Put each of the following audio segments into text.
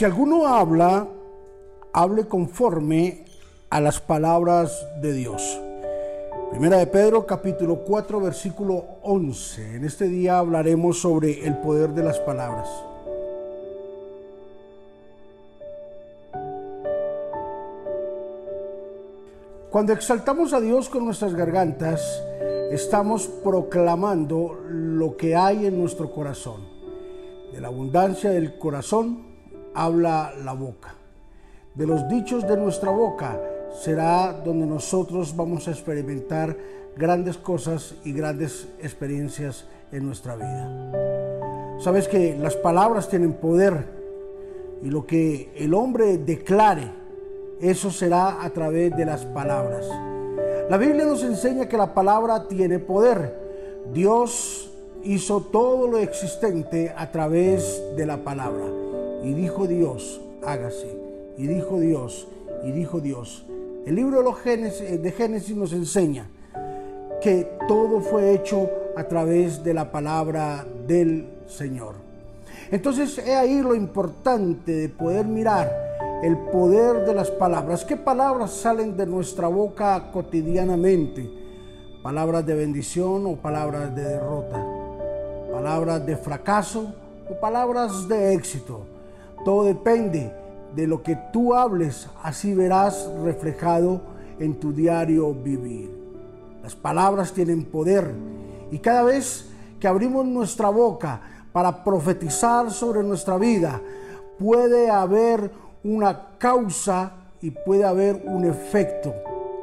Si alguno habla, hable conforme a las palabras de Dios. Primera de Pedro capítulo 4 versículo 11. En este día hablaremos sobre el poder de las palabras. Cuando exaltamos a Dios con nuestras gargantas, estamos proclamando lo que hay en nuestro corazón. De la abundancia del corazón habla la boca. De los dichos de nuestra boca será donde nosotros vamos a experimentar grandes cosas y grandes experiencias en nuestra vida. Sabes que las palabras tienen poder y lo que el hombre declare, eso será a través de las palabras. La Biblia nos enseña que la palabra tiene poder. Dios hizo todo lo existente a través de la palabra. Y dijo Dios, hágase. Y dijo Dios, y dijo Dios. El libro de Génesis nos enseña que todo fue hecho a través de la palabra del Señor. Entonces, he ahí lo importante de poder mirar el poder de las palabras. ¿Qué palabras salen de nuestra boca cotidianamente? Palabras de bendición o palabras de derrota. Palabras de fracaso o palabras de éxito. Todo depende de lo que tú hables, así verás reflejado en tu diario vivir. Las palabras tienen poder y cada vez que abrimos nuestra boca para profetizar sobre nuestra vida, puede haber una causa y puede haber un efecto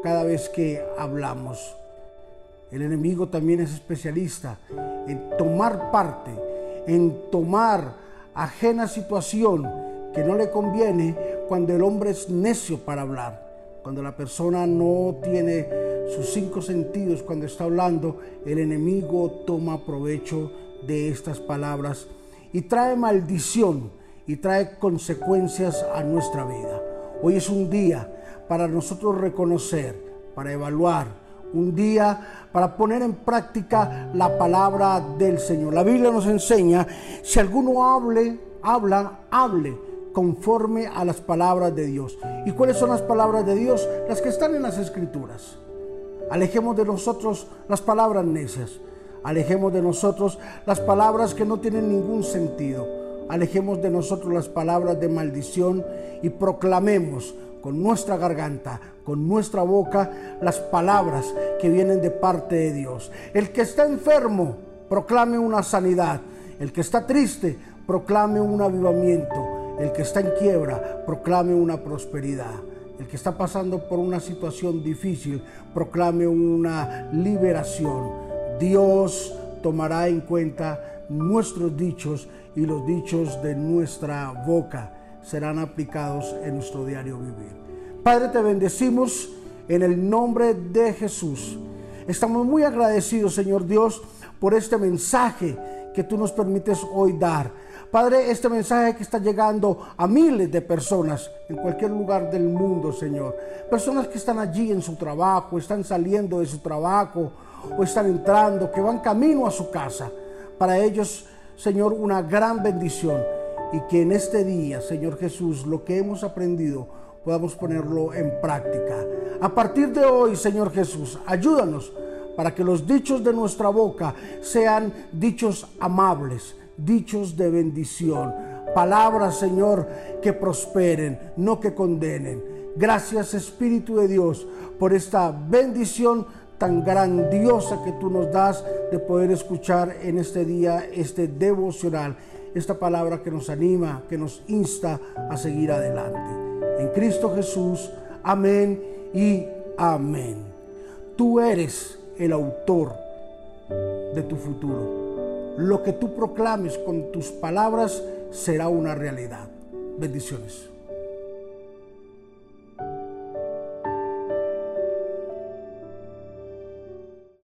cada vez que hablamos. El enemigo también es especialista en tomar parte, en tomar ajena situación que no le conviene cuando el hombre es necio para hablar, cuando la persona no tiene sus cinco sentidos cuando está hablando, el enemigo toma provecho de estas palabras y trae maldición y trae consecuencias a nuestra vida. Hoy es un día para nosotros reconocer, para evaluar, un día para poner en práctica la palabra del Señor. La Biblia nos enseña, si alguno hable, habla, hable conforme a las palabras de Dios. ¿Y cuáles son las palabras de Dios? Las que están en las escrituras. Alejemos de nosotros las palabras necias. Alejemos de nosotros las palabras que no tienen ningún sentido alejemos de nosotros las palabras de maldición y proclamemos con nuestra garganta, con nuestra boca, las palabras que vienen de parte de Dios. El que está enfermo, proclame una sanidad. El que está triste, proclame un avivamiento. El que está en quiebra, proclame una prosperidad. El que está pasando por una situación difícil, proclame una liberación. Dios tomará en cuenta nuestros dichos y los dichos de nuestra boca serán aplicados en nuestro diario vivir. Padre, te bendecimos en el nombre de Jesús. Estamos muy agradecidos, Señor Dios, por este mensaje que tú nos permites hoy dar. Padre, este mensaje que está llegando a miles de personas en cualquier lugar del mundo, Señor. Personas que están allí en su trabajo, están saliendo de su trabajo o están entrando, que van camino a su casa. Para ellos, Señor, una gran bendición y que en este día, Señor Jesús, lo que hemos aprendido podamos ponerlo en práctica. A partir de hoy, Señor Jesús, ayúdanos para que los dichos de nuestra boca sean dichos amables, dichos de bendición, palabras, Señor, que prosperen, no que condenen. Gracias, Espíritu de Dios, por esta bendición tan grandiosa que tú nos das de poder escuchar en este día este devocional, esta palabra que nos anima, que nos insta a seguir adelante. En Cristo Jesús, amén y amén. Tú eres el autor de tu futuro. Lo que tú proclames con tus palabras será una realidad. Bendiciones.